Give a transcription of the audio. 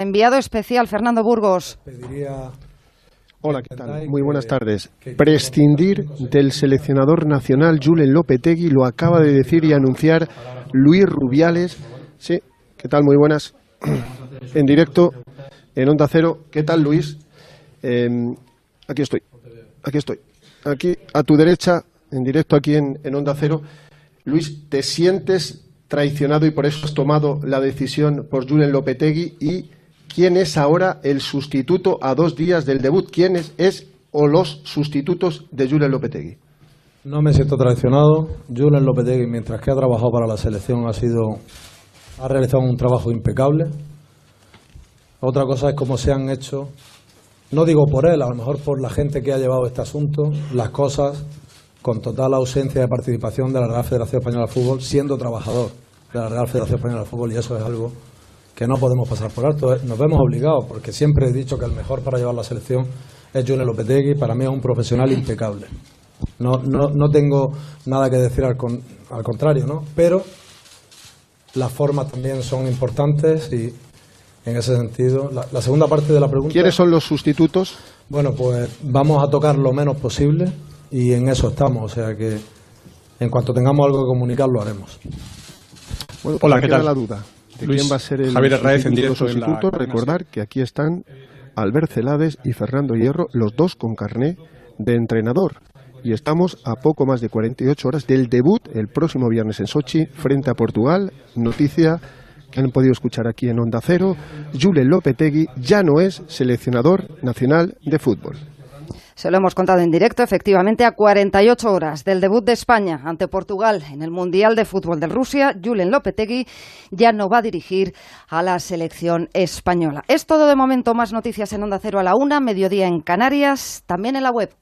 Enviado especial, Fernando Burgos. Hola, ¿qué tal? Muy buenas tardes. Prescindir del seleccionador nacional Julen Lopetegui lo acaba de decir y anunciar Luis Rubiales. Sí, ¿qué tal? Muy buenas. En directo, en Onda Cero. ¿Qué tal, Luis? Em, aquí estoy. Aquí estoy. Aquí, a tu derecha, en directo aquí en, en Onda Cero. Luis, ¿te sientes traicionado y por eso has tomado la decisión por Julen Lopetegui y quién es ahora el sustituto a dos días del debut, quién es, o los sustitutos de Julen Lopetegui. No me siento traicionado. Julen Lopetegui, mientras que ha trabajado para la selección, ha sido ha realizado un trabajo impecable. Otra cosa es cómo se han hecho, no digo por él, a lo mejor por la gente que ha llevado este asunto, las cosas con total ausencia de participación de la Real Federación Española de Fútbol, siendo trabajador de la Real Federación Española de Fútbol, y eso es algo que no podemos pasar por alto. Nos vemos obligados, porque siempre he dicho que el mejor para llevar la selección es Julen Lopetegui, para mí es un profesional impecable. No, no, no tengo nada que decir al, con, al contrario, ¿no? Pero las formas también son importantes y en ese sentido, la, la segunda parte de la pregunta... ¿Quiénes son los sustitutos? Bueno, pues vamos a tocar lo menos posible y en eso estamos, o sea que en cuanto tengamos algo que comunicar lo haremos. Bueno, pues Hola, ¿qué tal? la duda de Luis, quién va a ser el Javier Herráez, en directo la Recordar que aquí están Albert Celades y Fernando Hierro, los dos con carné de entrenador. Y estamos a poco más de 48 horas del debut el próximo viernes en Sochi frente a Portugal. Noticia que han podido escuchar aquí en Onda Cero. Julen Lopetegui ya no es seleccionador nacional de fútbol. Se lo hemos contado en directo, efectivamente, a 48 horas del debut de España ante Portugal en el Mundial de Fútbol de Rusia. Julen Lopetegui ya no va a dirigir a la selección española. Es todo de momento. Más noticias en Onda Cero a la una, mediodía en Canarias, también en la web.